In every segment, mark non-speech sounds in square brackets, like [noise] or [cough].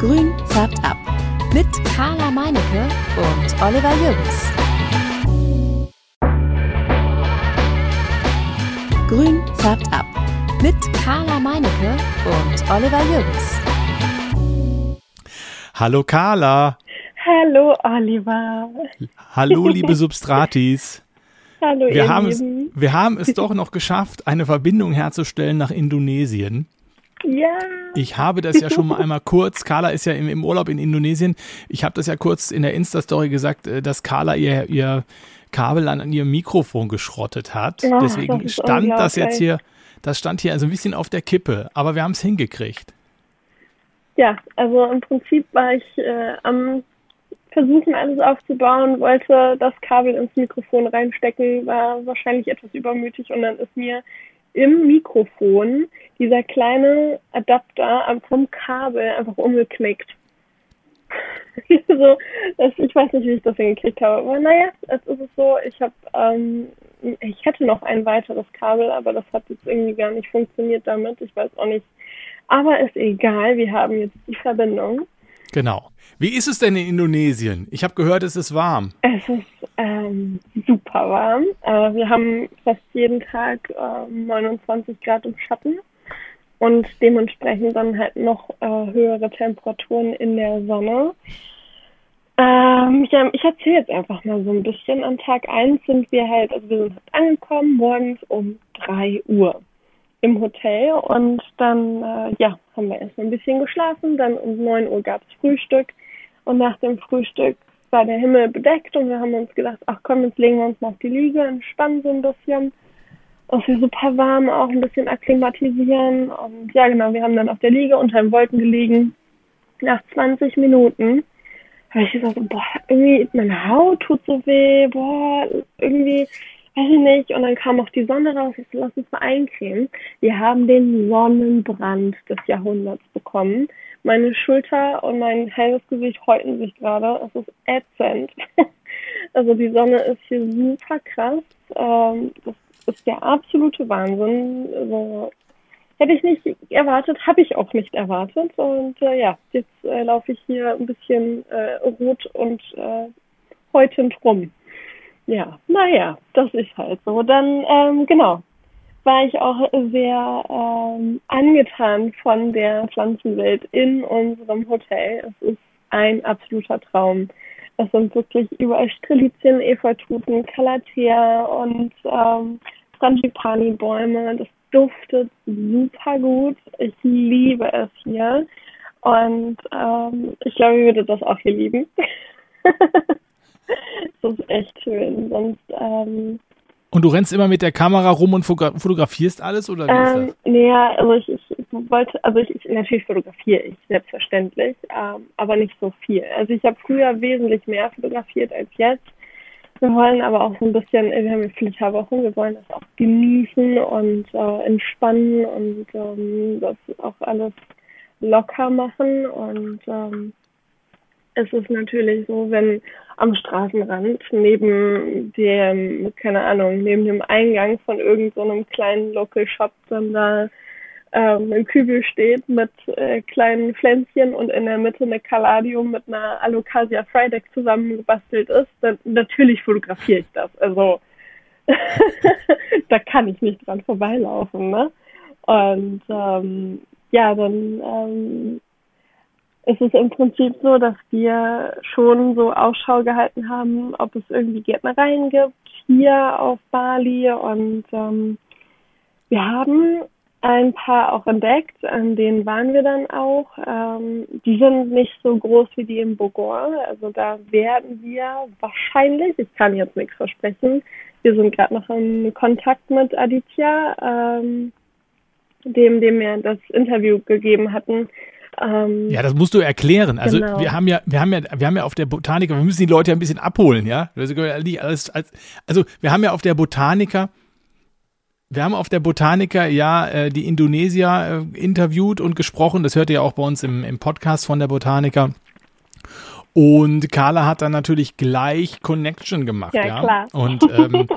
Grün färbt ab. Mit Carla Meinecke und Oliver Jürgens. Grün färbt ab. Mit Carla Meinecke und Oliver Jürgens. Hallo Carla. Hallo Oliver. Hallo [laughs] liebe Substratis. Hallo Wir ihr haben, es, wir haben es doch noch geschafft, eine Verbindung herzustellen nach Indonesien. Ja. Ich habe das ja schon mal einmal kurz, Carla ist ja im, im Urlaub in Indonesien. Ich habe das ja kurz in der Insta-Story gesagt, äh, dass Carla ihr, ihr Kabel an ihrem Mikrofon geschrottet hat. Ach, Deswegen das stand das jetzt hier, das stand hier also ein bisschen auf der Kippe, aber wir haben es hingekriegt. Ja, also im Prinzip war ich äh, am Versuchen, alles aufzubauen, wollte das Kabel ins Mikrofon reinstecken, war wahrscheinlich etwas übermütig und dann ist mir im Mikrofon dieser kleine Adapter vom Kabel einfach umgeknickt. [laughs] so, das, ich weiß nicht, wie ich das hingekriegt habe, aber naja, es ist es so, ich habe, ähm, ich hätte noch ein weiteres Kabel, aber das hat jetzt irgendwie gar nicht funktioniert damit. Ich weiß auch nicht. Aber ist egal, wir haben jetzt die Verbindung. Genau. Wie ist es denn in Indonesien? Ich habe gehört, es ist warm. Es ist ähm, super warm. Äh, wir haben fast jeden Tag ähm, 29 Grad im Schatten und dementsprechend dann halt noch äh, höhere Temperaturen in der Sonne. Ähm, ja, ich erzähle jetzt einfach mal so ein bisschen. An Tag eins sind wir halt, also wir sind halt angekommen, morgens um drei Uhr im Hotel und dann, äh, ja, haben wir erstmal ein bisschen geschlafen, dann um neun Uhr gab's Frühstück und nach dem Frühstück war der Himmel bedeckt und wir haben uns gedacht, ach komm, jetzt legen wir uns mal auf die Liege, entspannen so ein bisschen. Es ist super warm, auch ein bisschen akklimatisieren. Und ja, genau, wir haben dann auf der Liege unter den Wolken gelegen. Nach 20 Minuten habe ich gesagt, boah, irgendwie meine Haut tut so weh, boah, irgendwie, weiß ich nicht. Und dann kam auch die Sonne raus, ich so, lass uns mal eincremen. Wir haben den Sonnenbrand des Jahrhunderts bekommen. Meine Schulter und mein halbes Gesicht häuten sich gerade. Es ist ätzend. [laughs] Also die Sonne ist hier super krass. Ähm, das ist der absolute Wahnsinn. Also, hätte ich nicht erwartet, habe ich auch nicht erwartet. Und äh, ja, jetzt äh, laufe ich hier ein bisschen äh, rot und äh, häutend rum. Ja, naja, das ist halt so. Dann, ähm, genau, war ich auch sehr ähm, angetan von der Pflanzenwelt in unserem Hotel. Es ist ein absoluter Traum. Es sind wirklich überall Strelizien, Efeututen, Calathea und ähm, Frangipani-Bäume. Das duftet super gut. Ich liebe es hier. Und ähm, ich glaube, ich würde das auch hier lieben. [laughs] das ist echt schön. Sonst ähm, Und du rennst immer mit der Kamera rum und fotogra fotografierst alles oder wie ist Ähm, das? nee, also ich, ich wollte, also ich, ich natürlich fotografiere ich, selbstverständlich, ähm, aber nicht so viel. Also ich habe früher wesentlich mehr fotografiert als jetzt. Wir wollen aber auch so ein bisschen, wir haben jetzt Flitterwochen, wir wollen das auch genießen und äh, entspannen und ähm, das auch alles locker machen. Und ähm, es ist natürlich so, wenn am Straßenrand neben dem, keine Ahnung, neben dem Eingang von irgendeinem so kleinen Local Shop dann da ähm, ein Kübel steht mit äh, kleinen Pflänzchen und in der Mitte eine Caladium mit einer Alocasia Frideck zusammengebastelt ist, dann natürlich fotografiere ich das. Also [laughs] da kann ich nicht dran vorbeilaufen, ne? Und ähm, ja, dann ähm, es ist im Prinzip so, dass wir schon so Ausschau gehalten haben, ob es irgendwie Gärtnereien gibt hier auf Bali und ähm, wir haben ein paar auch entdeckt, an denen waren wir dann auch. Ähm, die sind nicht so groß wie die in Bogor, also da werden wir wahrscheinlich, ich kann jetzt nichts versprechen, wir sind gerade noch in Kontakt mit Aditya, ähm, dem, dem wir das Interview gegeben hatten, ähm, Ja, das musst du erklären. Also Genau. wir haben ja, wir haben ja, wir haben ja auf der Botanica, wir müssen die Leute ja ein bisschen abholen, ja. Also also wir haben ja auf der Botanica, wir haben auf der Botanica ja äh, die Indonesier äh, interviewt und gesprochen. Das hört ihr ja auch bei uns im, im Podcast von der Botanica. Und Carla hat dann natürlich gleich Connection gemacht, ja. Ja, klar. Und ähm, [laughs]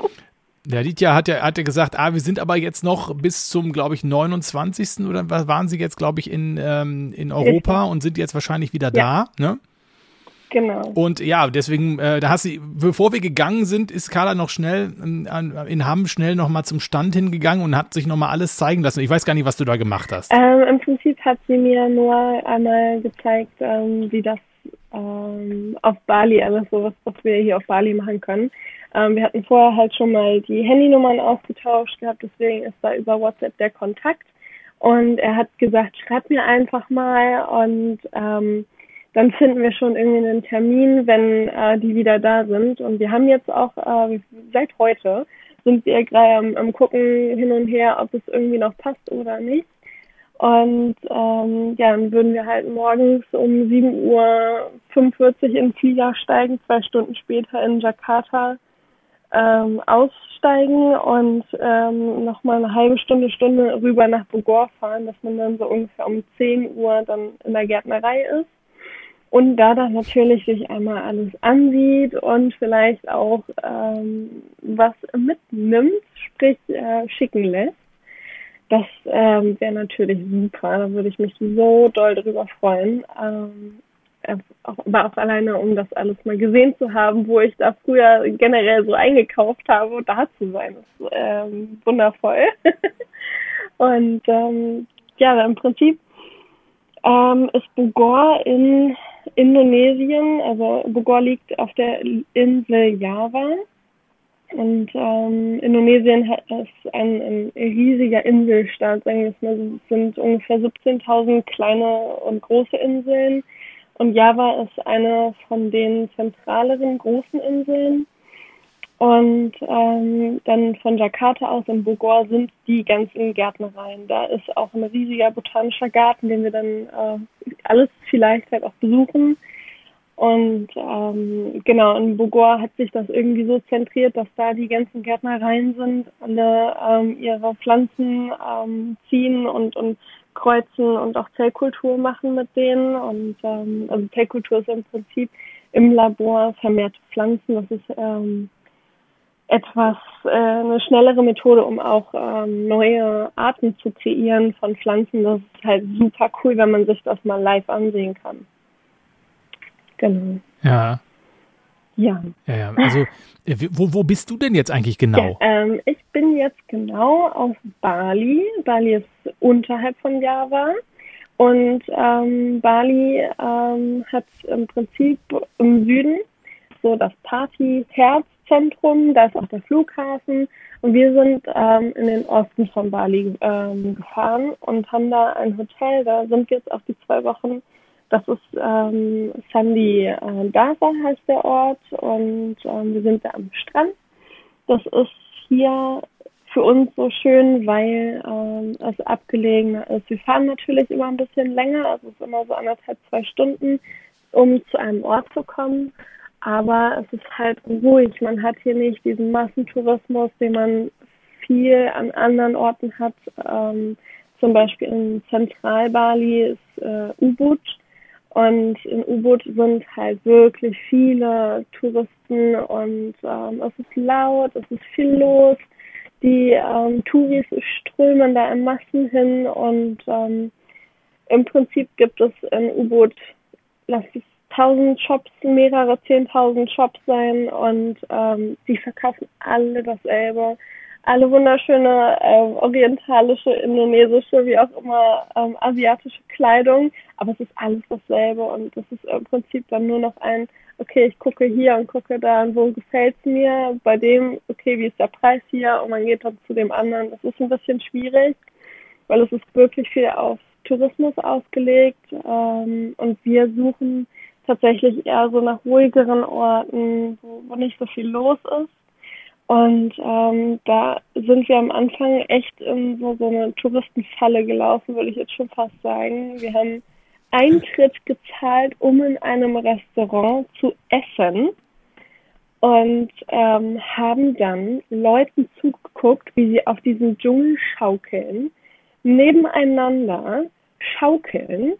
Der Lidja hat ja, hat ja gesagt, ah, wir sind aber jetzt noch bis zum, glaube ich, 29. oder waren sie jetzt, glaube ich, in, ähm, in Europa und sind jetzt wahrscheinlich wieder ja. da, ne? Genau. Und ja, deswegen, äh, da hast du, bevor wir gegangen sind, ist Carla noch schnell in, in Hamm schnell nochmal zum Stand hingegangen und hat sich nochmal alles zeigen lassen. Ich weiß gar nicht, was du da gemacht hast. Ähm, Im Prinzip hat sie mir nur einmal gezeigt, ähm, wie das ähm, auf Bali alles so was, was wir hier auf Bali machen können. Ähm, wir hatten vorher halt schon mal die Handynummern ausgetauscht gehabt, deswegen ist da über WhatsApp der Kontakt. Und er hat gesagt, schreib mir einfach mal und ähm, dann finden wir schon irgendwie einen Termin, wenn äh, die wieder da sind. Und wir haben jetzt auch äh, seit heute sind wir gerade am, am gucken hin und her, ob es irgendwie noch passt oder nicht. Und ähm, ja, dann würden wir halt morgens um 7.45 Uhr in den Flieger steigen, zwei Stunden später in Jakarta ähm, aussteigen und ähm, nochmal eine halbe Stunde, Stunde rüber nach Bogor fahren, dass man dann so ungefähr um 10 Uhr dann in der Gärtnerei ist. Und da dann natürlich sich einmal alles ansieht und vielleicht auch ähm, was mitnimmt, sprich äh, schicken lässt. Das ähm, wäre natürlich super. Da würde ich mich so doll drüber freuen. Ähm, auch, aber auch alleine, um das alles mal gesehen zu haben, wo ich da früher generell so eingekauft habe da zu sein, ist ähm, wundervoll. [laughs] und ähm, ja, im Prinzip ähm, ist Bogor in Indonesien, also Bogor liegt auf der Insel Java. Und ähm, Indonesien ist ein, ein riesiger Inselstaat, sagen wir mal. Es sind ungefähr 17.000 kleine und große Inseln. Und Java ist eine von den zentraleren großen Inseln. Und ähm, dann von Jakarta aus in Bogor sind die ganzen Gärtnereien. Da ist auch ein riesiger botanischer Garten, den wir dann äh, alles vielleicht halt auch besuchen. Und ähm, genau, in Bogor hat sich das irgendwie so zentriert, dass da die ganzen Gärtnereien sind, alle ähm, ihre Pflanzen ähm, ziehen und, und kreuzen und auch Zellkultur machen mit denen. Und ähm, also Zellkultur ist im Prinzip im Labor vermehrte Pflanzen. Das ist ähm, etwas äh, eine schnellere Methode, um auch ähm, neue Arten zu kreieren von Pflanzen. Das ist halt super cool, wenn man sich das mal live ansehen kann. Genau. Ja. Ja. Ja, ja. Also, äh, wo, wo bist du denn jetzt eigentlich genau? Ja, ähm, ich bin jetzt genau auf Bali. Bali ist unterhalb von Java. Und ähm, Bali ähm, hat im Prinzip im Süden so das Party-Herz Zentrum, da ist auch der Flughafen und wir sind ähm, in den Osten von Bali ähm, gefahren und haben da ein Hotel, da sind wir jetzt auch die zwei Wochen. Das ist ähm, Sandy äh, Dasa heißt der Ort und ähm, wir sind da am Strand. Das ist hier für uns so schön, weil ähm, es abgelegener ist. Wir fahren natürlich immer ein bisschen länger, also es ist immer so anderthalb, zwei Stunden, um zu einem Ort zu kommen aber es ist halt ruhig. Man hat hier nicht diesen Massentourismus, den man viel an anderen Orten hat. Ähm, zum Beispiel in Zentralbali ist äh, U-Boot und in U-Boot sind halt wirklich viele Touristen und ähm, es ist laut, es ist viel los. Die ähm, Touris strömen da in Massen hin und ähm, im Prinzip gibt es in U-Boot, lass es tausend Shops, mehrere zehntausend Shops sein und ähm, die verkaufen alle dasselbe. Alle wunderschöne äh, orientalische, indonesische, wie auch immer ähm, asiatische Kleidung, aber es ist alles dasselbe und das ist im Prinzip dann nur noch ein, okay, ich gucke hier und gucke da und wo gefällt es mir, bei dem, okay, wie ist der Preis hier und man geht dann zu dem anderen. Das ist ein bisschen schwierig, weil es ist wirklich viel auf Tourismus ausgelegt ähm, und wir suchen tatsächlich eher so nach ruhigeren Orten, wo, wo nicht so viel los ist. Und ähm, da sind wir am Anfang echt in so, so eine Touristenfalle gelaufen, würde ich jetzt schon fast sagen. Wir haben Eintritt gezahlt, um in einem Restaurant zu essen und ähm, haben dann Leuten zugeguckt, wie sie auf diesen Dschungelschaukeln nebeneinander schaukeln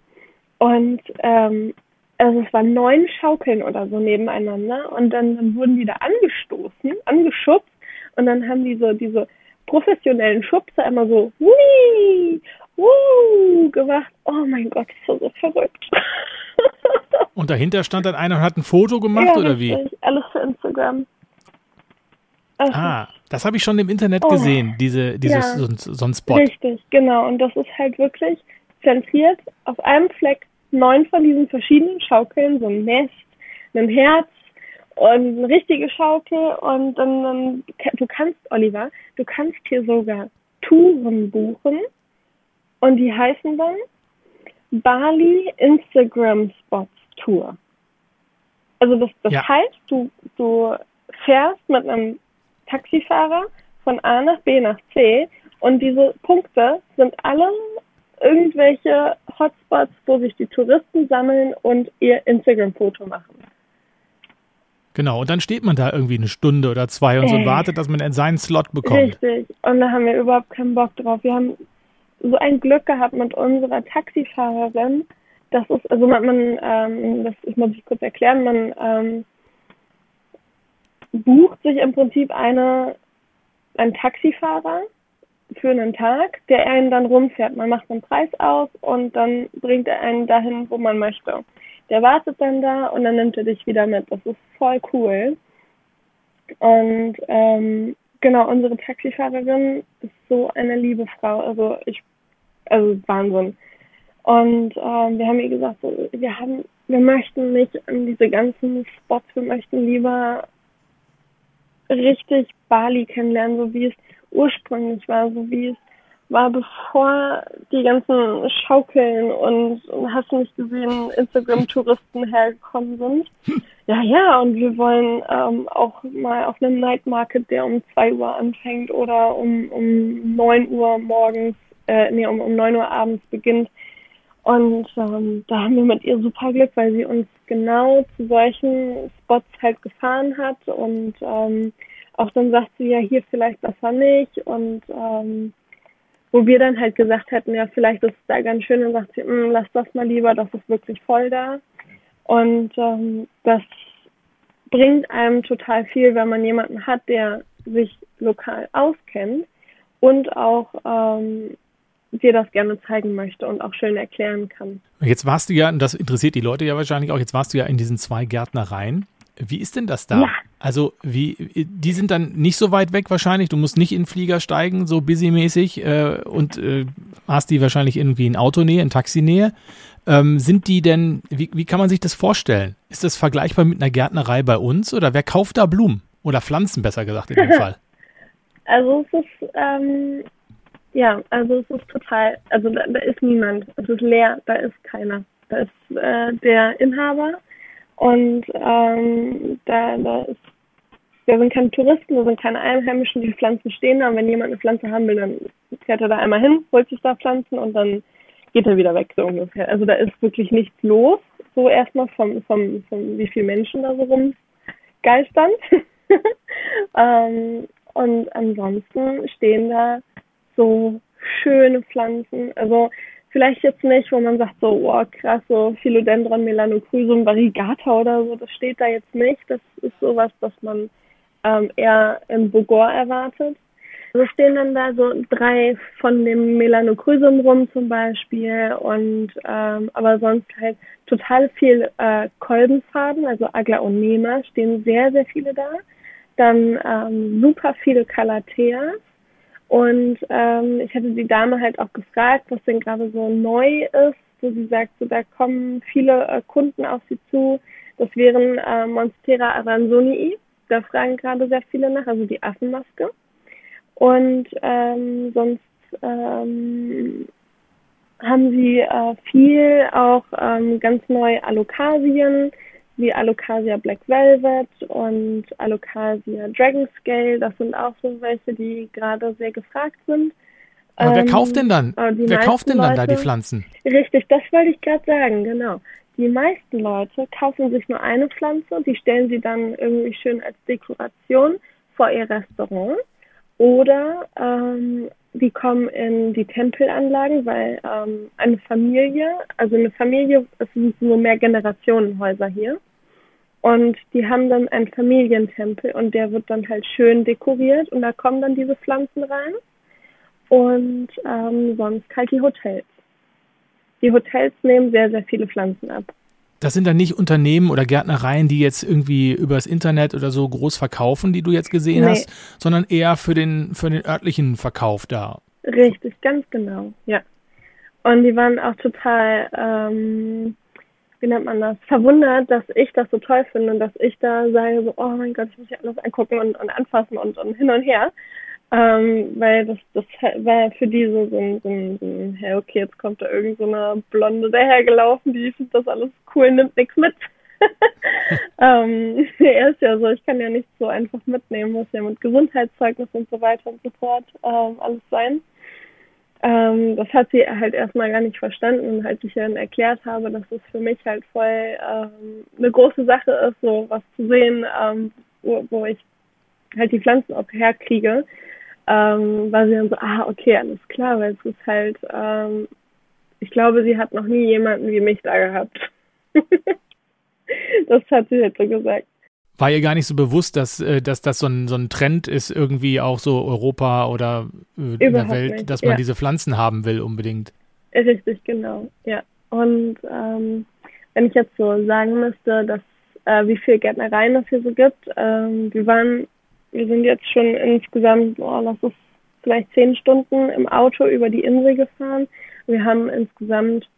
und ähm, also es waren neun Schaukeln oder so nebeneinander und dann, dann wurden die da angestoßen, angeschubst Und dann haben die so diese professionellen Schubse immer so, wii, wuh, gemacht. Oh mein Gott, das war so verrückt. [laughs] und dahinter stand dann einer und hat ein Foto gemacht ja, oder wie? Alles für Instagram. Also, ah, das habe ich schon im Internet oh, gesehen, diese, dieses ja, so, so ein Spot. Richtig, genau. Und das ist halt wirklich zentriert auf einem Fleck neun von diesen verschiedenen Schaukeln, so ein Nest, ein Herz und eine richtige Schaukel und dann, dann du kannst, Oliver, du kannst hier sogar Touren buchen und die heißen dann Bali Instagram Spots Tour. Also das, das ja. heißt, du, du fährst mit einem Taxifahrer von A nach B nach C und diese Punkte sind alle irgendwelche Hotspots, wo sich die Touristen sammeln und ihr Instagram-Foto machen. Genau, und dann steht man da irgendwie eine Stunde oder zwei und so und wartet, dass man in seinen Slot bekommt. Richtig, und da haben wir überhaupt keinen Bock drauf. Wir haben so ein Glück gehabt mit unserer Taxifahrerin. Das ist, also man, man ähm, das ich muss ich kurz erklären, man ähm, bucht sich im Prinzip eine, einen Taxifahrer für einen Tag, der einen dann rumfährt. Man macht einen Preis aus und dann bringt er einen dahin, wo man möchte. Der wartet dann da und dann nimmt er dich wieder mit. Das ist voll cool. Und ähm, genau, unsere Taxifahrerin ist so eine liebe Frau. Also ich, also Wahnsinn. Und ähm, wir haben ihr gesagt, so, wir haben, wir möchten nicht an diese ganzen Spots, wir möchten lieber richtig Bali kennenlernen, so wie es ursprünglich war, so wie es war, bevor die ganzen Schaukeln und hast du nicht gesehen, Instagram-Touristen hergekommen sind. [laughs] Ja, ja, und wir wollen ähm, auch mal auf einem Night Market, der um zwei Uhr anfängt oder um, um neun Uhr morgens, äh, nee, um, um neun Uhr abends beginnt. Und ähm, da haben wir mit ihr super Glück, weil sie uns genau zu solchen Spots halt gefahren hat und ähm, auch dann sagt sie ja hier vielleicht besser nicht und ähm, wo wir dann halt gesagt hätten, ja vielleicht ist es da ganz schön und sagt sie, hm, lass das mal lieber, das ist wirklich voll da und ähm, das bringt einem total viel, wenn man jemanden hat, der sich lokal auskennt und auch ähm, dir das gerne zeigen möchte und auch schön erklären kann. Jetzt warst du ja, und das interessiert die Leute ja wahrscheinlich auch, jetzt warst du ja in diesen zwei Gärtnereien. Wie ist denn das da? Ja. Also, wie, die sind dann nicht so weit weg wahrscheinlich. Du musst nicht in den Flieger steigen, so busymäßig, äh, und äh, hast die wahrscheinlich irgendwie in Autonähe, in Taxinähe. Ähm, sind die denn, wie, wie kann man sich das vorstellen? Ist das vergleichbar mit einer Gärtnerei bei uns oder wer kauft da Blumen? Oder Pflanzen, besser gesagt, in dem [laughs] Fall? Also, es ist, ähm, ja, also es ist total, also da, da, ist niemand. Es ist leer, da ist keiner. Da ist äh, der Inhaber und ähm, da, da ist, da sind keine Touristen, da sind keine Einheimischen, die Pflanzen stehen da. Und wenn jemand eine Pflanze haben will, dann fährt er da einmal hin, holt sich da Pflanzen und dann geht er wieder weg, so ungefähr. Also da ist wirklich nichts los, so erstmal vom, vom, vom wie viele Menschen da so rumgeistern. [laughs] ähm, und ansonsten stehen da so schöne Pflanzen. Also vielleicht jetzt nicht, wo man sagt so, oh krass, so Philodendron melanocrysum variegata oder so, das steht da jetzt nicht. Das ist sowas, das man ähm, eher im Bogor erwartet. Also stehen dann da so drei von dem Melanocrysum rum zum Beispiel und ähm, aber sonst halt total viel äh, Kolbenfarben, also Aglaonema stehen sehr, sehr viele da. Dann ähm, super viele Calatheas und ähm, ich hatte die Dame halt auch gefragt, was denn gerade so neu ist, wo sie sagt, so, da kommen viele äh, Kunden auf sie zu. Das wären äh, Monstera aransonii. Da fragen gerade sehr viele nach, also die Affenmaske. Und ähm, sonst ähm, haben sie äh, viel auch ähm, ganz neu Alokasien wie Alocasia Black Velvet und Alocasia Dragon Scale. Das sind auch so welche, die gerade sehr gefragt sind. Aber ähm, wer kauft denn dann? Wer kauft denn dann Leute, da die Pflanzen? Richtig, das wollte ich gerade sagen, genau. Die meisten Leute kaufen sich nur eine Pflanze und die stellen sie dann irgendwie schön als Dekoration vor ihr Restaurant. Oder ähm, die kommen in die Tempelanlagen, weil ähm, eine Familie, also eine Familie, es sind nur mehr Generationenhäuser hier. Und die haben dann einen Familientempel und der wird dann halt schön dekoriert und da kommen dann diese Pflanzen rein. Und ähm, sonst halt die Hotels. Die Hotels nehmen sehr, sehr viele Pflanzen ab. Das sind dann nicht Unternehmen oder Gärtnereien, die jetzt irgendwie übers Internet oder so groß verkaufen, die du jetzt gesehen nee. hast, sondern eher für den, für den örtlichen Verkauf da. Richtig, ganz genau, ja. Und die waren auch total, ähm, wie nennt man das, verwundert, dass ich das so toll finde und dass ich da sage, so, oh mein Gott, ich muss ja alles angucken und, und anfassen und, und hin und her. Ähm, weil das, das war für die so, so, ein, so, so hey, okay, jetzt kommt da irgend so eine Blonde dahergelaufen, die findet das alles cool, nimmt nichts mit. [laughs] ähm, er ist ja so, ich kann ja nicht so einfach mitnehmen, muss ja mit Gesundheitszeugnis und so weiter und so fort ähm, alles sein. Ähm, das hat sie halt erstmal gar nicht verstanden und halt ich dann erklärt habe, dass es für mich halt voll ähm, eine große Sache ist, so was zu sehen, ähm, wo, wo ich halt die Pflanzen auch herkriege ähm, war sie dann so, ah, okay, alles klar, weil es ist halt, ähm, ich glaube, sie hat noch nie jemanden wie mich da gehabt. [laughs] das hat sie halt so gesagt. War ihr gar nicht so bewusst, dass, äh, dass das so ein, so ein Trend ist, irgendwie auch so Europa oder äh, in der Welt, nicht. dass man ja. diese Pflanzen haben will unbedingt? Richtig, genau, ja. Und ähm, wenn ich jetzt so sagen müsste, dass äh, wie viel Gärtnereien es hier so gibt, ähm, wir waren wir sind jetzt schon insgesamt, oh, lass es vielleicht zehn Stunden im Auto über die Insel gefahren. Wir haben insgesamt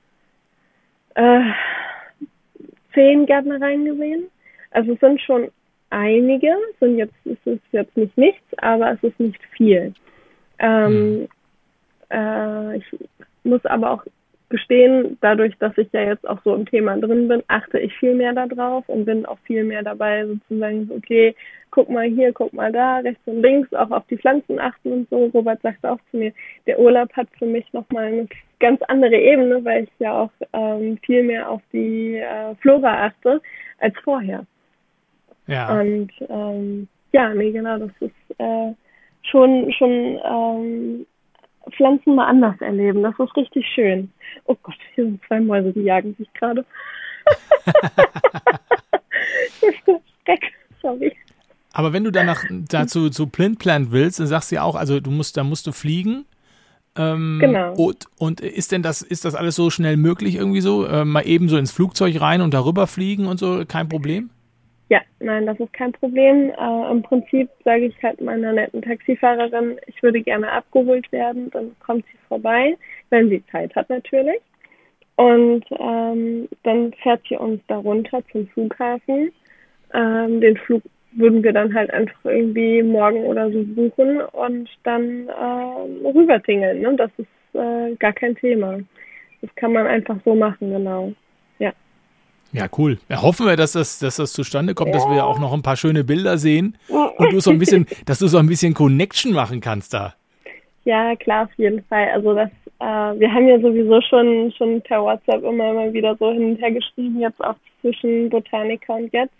äh, zehn Gärtnereien gesehen. Also es sind schon einige, sind jetzt, es ist jetzt nicht nichts, aber es ist nicht viel. Ähm, mhm. äh, ich muss aber auch gestehen, dadurch, dass ich ja jetzt auch so im Thema drin bin, achte ich viel mehr darauf und bin auch viel mehr dabei, sozusagen, okay, guck mal hier, guck mal da, rechts und links, auch auf die Pflanzen achten und so. Robert sagte auch zu mir, der Urlaub hat für mich nochmal eine ganz andere Ebene, weil ich ja auch ähm, viel mehr auf die äh, Flora achte als vorher. Ja. Und ähm, ja, nee, genau, das ist äh, schon, schon ähm, Pflanzen mal anders erleben. Das ist richtig schön. Oh Gott, hier sind zwei Mäuse, die jagen sich gerade. [laughs] Schreck, sorry. Aber wenn du danach dazu zu Plint Plant willst, dann sagst du ja auch, also du musst, da musst du fliegen. Ähm, genau. Und, und, ist denn das, ist das alles so schnell möglich irgendwie so? Äh, mal eben so ins Flugzeug rein und darüber fliegen und so, kein Problem? Ja, nein, das ist kein Problem. Äh, Im Prinzip sage ich halt meiner netten Taxifahrerin, ich würde gerne abgeholt werden, dann kommt sie vorbei, wenn sie Zeit hat natürlich. Und ähm, dann fährt sie uns da runter zum Flughafen. Ähm, den Flug würden wir dann halt einfach irgendwie morgen oder so buchen und dann äh, rübertingeln. Ne? Das ist äh, gar kein Thema. Das kann man einfach so machen, genau. Ja. Cool. Ja, hoffen wir, dass das, dass das zustande kommt, ja. dass wir auch noch ein paar schöne Bilder sehen und du so ein bisschen, [laughs] dass du so ein bisschen Connection machen kannst da. Ja, klar, auf jeden Fall. Also das, äh, wir haben ja sowieso schon schon per WhatsApp immer mal wieder so hin und her geschrieben, jetzt auch zwischen Botaniker und jetzt.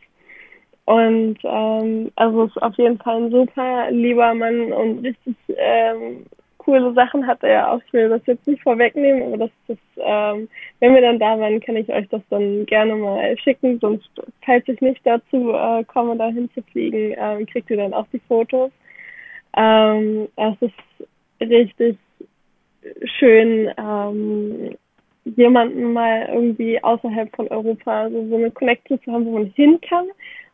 Und ähm, also ist auf jeden Fall ein super lieber Mann und richtig ähm, coole Sachen hat er auch. Ich will das jetzt nicht vorwegnehmen, aber das, das ähm, wenn wir dann da waren, kann ich euch das dann gerne mal schicken. Sonst, falls ich nicht dazu äh, komme, da hinzufliegen, ähm, kriegt ihr dann auch die Fotos. Ähm, es ist richtig schön, ähm, jemanden mal irgendwie außerhalb von Europa also so eine Connection zu haben, wo man hin kann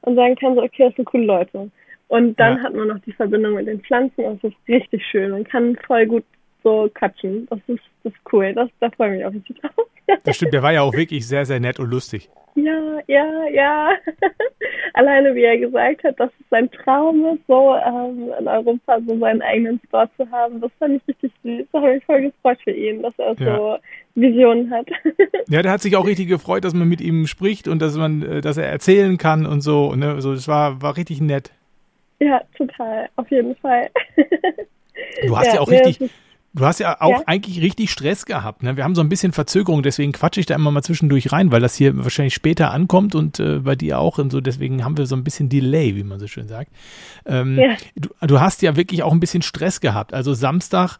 und sagen kann, so, okay, das sind coole Leute. Und dann ja. hat man noch die Verbindung mit den Pflanzen und das ist richtig schön. Man kann voll gut so quatschen. Das ist, das ist cool. Das, da freue ich mich auch richtig drauf. [laughs] Das stimmt, der war ja auch wirklich sehr, sehr nett und lustig. Ja, ja, ja. [laughs] Alleine wie er gesagt hat, dass es sein Traum ist, so ähm, in Europa so seinen eigenen Store zu haben, das fand ich richtig süß. Da habe ich voll gefreut für ihn, dass er ja. so Visionen hat. [laughs] ja, der hat sich auch richtig gefreut, dass man mit ihm spricht und dass man, äh, dass er erzählen kann und so. Ne? Also das war, war richtig nett. Ja, total, auf jeden Fall. [laughs] Du hast ja, ja auch richtig, du hast ja auch ja? eigentlich richtig Stress gehabt. Ne? Wir haben so ein bisschen Verzögerung, deswegen quatsche ich da immer mal zwischendurch rein, weil das hier wahrscheinlich später ankommt und äh, bei dir auch und so. Deswegen haben wir so ein bisschen Delay, wie man so schön sagt. Ähm, ja. du, du, hast ja wirklich auch ein bisschen Stress gehabt. Also Samstag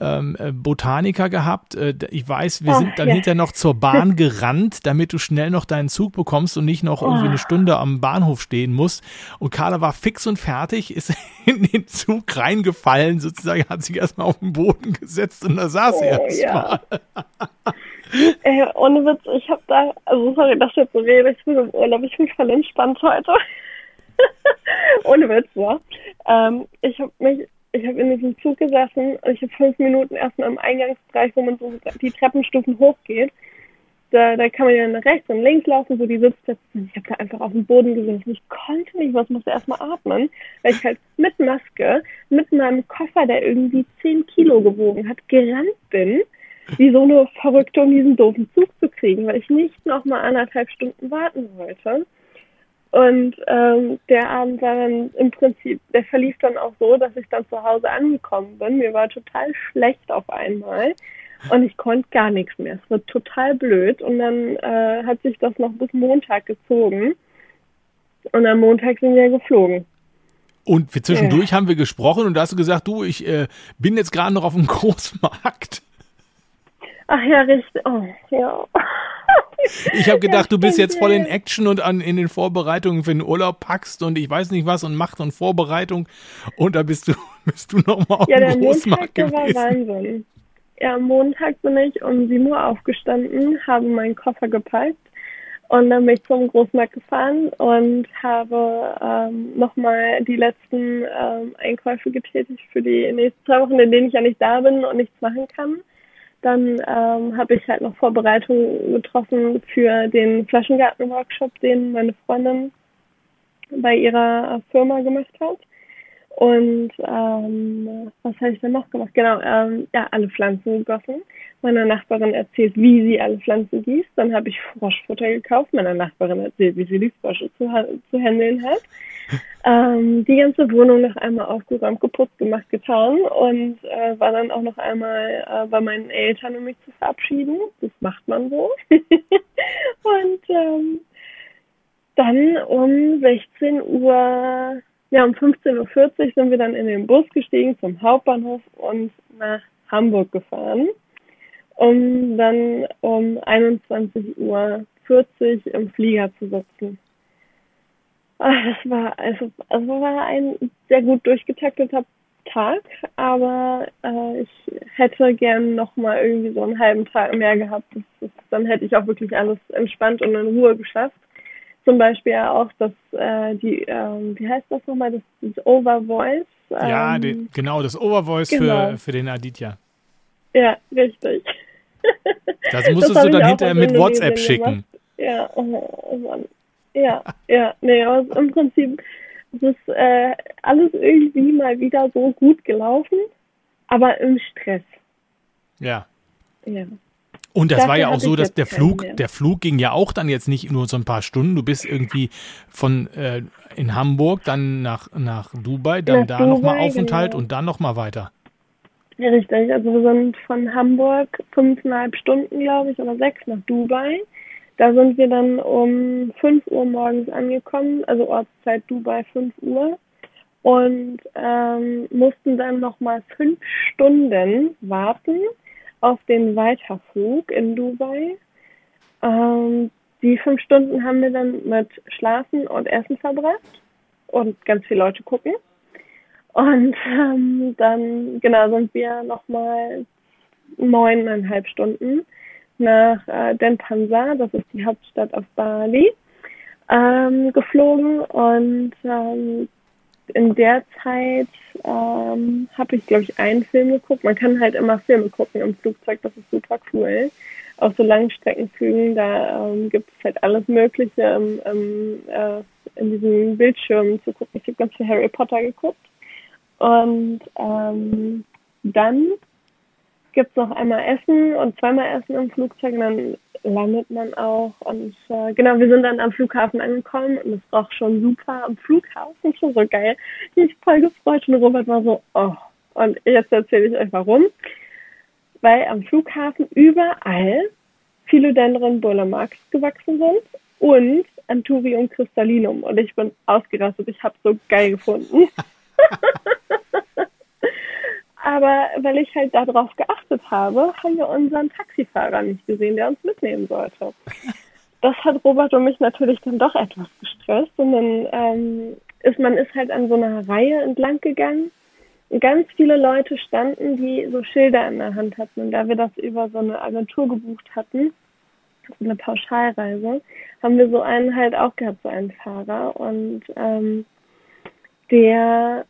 ähm, äh, Botaniker gehabt. Äh, ich weiß, wir sind dann ja. hinterher noch zur Bahn [laughs] gerannt, damit du schnell noch deinen Zug bekommst und nicht noch irgendwie Oh. eine Stunde am Bahnhof stehen musst. Und Carla war fix und fertig, ist [laughs] in den Zug reingefallen, sozusagen, hat sich erstmal auf den Boden gesetzt und da saß sie Oh, erstmal. ja. Ey, [laughs] ohne Witz, ich habe da, also sorry, dass ich jetzt so rede, ich bin im Urlaub, ich bin voll entspannt heute. ohne Witz, ja. Ähm, ich habe mich, ich habe in diesem Zug gesessen und ich habe fünf Minuten erstmal im Eingangsbereich, wo man so die Treppenstufen hochgeht. Da, da kann man ja nach rechts und links laufen, wo die Sitzplätze. Ich habe da einfach auf den Boden gesessen. Ich konnte nicht, was musste erstmal atmen, weil ich halt mit Maske, mit meinem Koffer, der irgendwie zehn Kilo gewogen hat, gerannt bin wie so eine Verrückte, um diesen doofen Zug zu kriegen, weil ich nicht noch mal anderthalb Stunden warten wollte. Und ähm, der Abend war dann im Prinzip, der verlief dann auch so, dass ich dann zu Hause angekommen bin. Mir war total schlecht auf einmal und ich konnte gar nichts mehr. Es war total blöd und dann äh, hat sich das noch bis Montag gezogen und am Montag sind wir geflogen. Und wir zwischendurch haben wir gesprochen und da hast du gesagt, du, ich äh, bin jetzt gerade noch auf dem [laughs] Großmarkt. Ach ja, richtig. Oh, ja. Ich habe gedacht, du bist jetzt voll in. Action und an, in den Vorbereitungen für den Urlaub packst und ich weiß nicht was und macht und Vorbereitung und da bist du [laughs] bist du noch mal auf Ja, dem Großmarkt Montag, der war gewesen. Wahnsinn. Ja, am Montag bin ich um 7 Uhr aufgestanden, habe meinen Koffer gepackt und dann bin ich zum Großmarkt gefahren und habe ähm, nochmal die letzten ähm, Einkäufe getätigt für die nächsten zwei Wochen, in denen ich ja nicht da bin und nichts machen kann. Dann ähm, habe ich halt noch Vorbereitungen getroffen für den Flaschengarten-Workshop, den meine Freundin bei ihrer Firma gemacht hat. Und ähm, was habe ich denn noch gemacht? Genau, ähm, ja, alle Pflanzen gegossen. Meiner Nachbarin erzählt, wie sie alle Pflanzen gießt. Dann habe ich Froschfutter gekauft. Meiner Nachbarin erzählt, wie sie die Frosche zu, zu handeln hat. [laughs] Ähm, die ganze Wohnung noch einmal aufgeräumt, geputzt, gemacht, getan und äh, war dann auch noch einmal äh, bei meinen Eltern, um mich zu verabschieden. Das macht man so. [laughs] und ähm, dann um 16 Uhr, ja um 15.40 Uhr sind wir dann in den Bus gestiegen zum Hauptbahnhof und nach Hamburg gefahren, um dann um 21.40 Uhr im Flieger zu sitzen. Ah, Das war also, also war ein sehr gut durchgetakteter Tag, aber äh, ich hätte gern noch mal irgendwie so einen halben Tag mehr gehabt. Das, das, dann hätte ich auch wirklich alles entspannt und in Ruhe geschafft. Zum Beispiel auch das, äh, die, ähm, wie heißt das nochmal, das, das Overvoice. Ähm, Ja, den, genau, das Overvoice genau. für, für den Aditya. ja, richtig. [laughs] Das musstest hab du dann hinterher mit WhatsApp schicken. Ja, oh, oh Mann. Ja, ja, nee, aber im Prinzip es ist äh, alles irgendwie mal wieder so gut gelaufen, aber im Stress. Ja. Ja. Und das Dafür war ja auch so, dass der Flug, der Flug ging ja auch dann jetzt nicht nur so ein paar Stunden. Du bist irgendwie von äh, in Hamburg dann nach, nach Dubai, dann Nach da nochmal Aufenthalt genau. und dann nochmal weiter. Ja, richtig. Also wir sind von Hamburg fünfeinhalb Stunden, glaube ich, oder sechs nach Dubai. Da sind wir dann um 5 Uhr morgens angekommen, also Ortszeit Dubai 5 Uhr. Und ähm, mussten dann nochmal fünf Stunden warten auf den Weiterflug in Dubai. Ähm, die fünf Stunden haben wir dann mit Schlafen und Essen verbracht und ganz viele Leute gucken. Und ähm, dann, genau, sind wir nochmal neuneinhalb Stunden nach äh, Denpasar, das ist die Hauptstadt auf Bali, ähm, geflogen. Und ähm, in der Zeit ähm, habe ich, glaube ich, einen Film geguckt. Man kann halt immer Filme gucken im Flugzeug, das ist super cool. Auf so Langstreckenflügen, da ähm, gibt es halt alles Mögliche im, im, äh, in diesen Bildschirmen zu gucken. Ich habe ganz viel Harry Potter geguckt. Und ähm, dann gibt's noch einmal Essen und zweimal Essen im Flugzeug und dann landet man auch. Und äh, genau, wir sind dann am Flughafen angekommen und es roch schon super am Flughafen, schon so geil. Ich voll gefreut und Robert war so, oh. Und jetzt erzähle ich euch warum. Weil am Flughafen überall Philodendron Burlamax gewachsen sind und Anthurium crystallinum. Und ich bin ausgerastet. Ich habe so geil gefunden. [laughs] [laughs] aber weil ich halt darauf geachtet habe, haben wir unseren Taxifahrer nicht gesehen, der uns mitnehmen sollte. [laughs] Das hat Robert und mich natürlich dann doch etwas gestresst. Und dann ähm, ist man ist halt an so einer Reihe entlang gegangen. Und ganz viele Leute standen, die so Schilder in der Hand hatten. Und da wir das über so eine Agentur gebucht hatten, so eine Pauschalreise, haben wir so einen halt auch gehabt, so einen Fahrer. Und ähm, der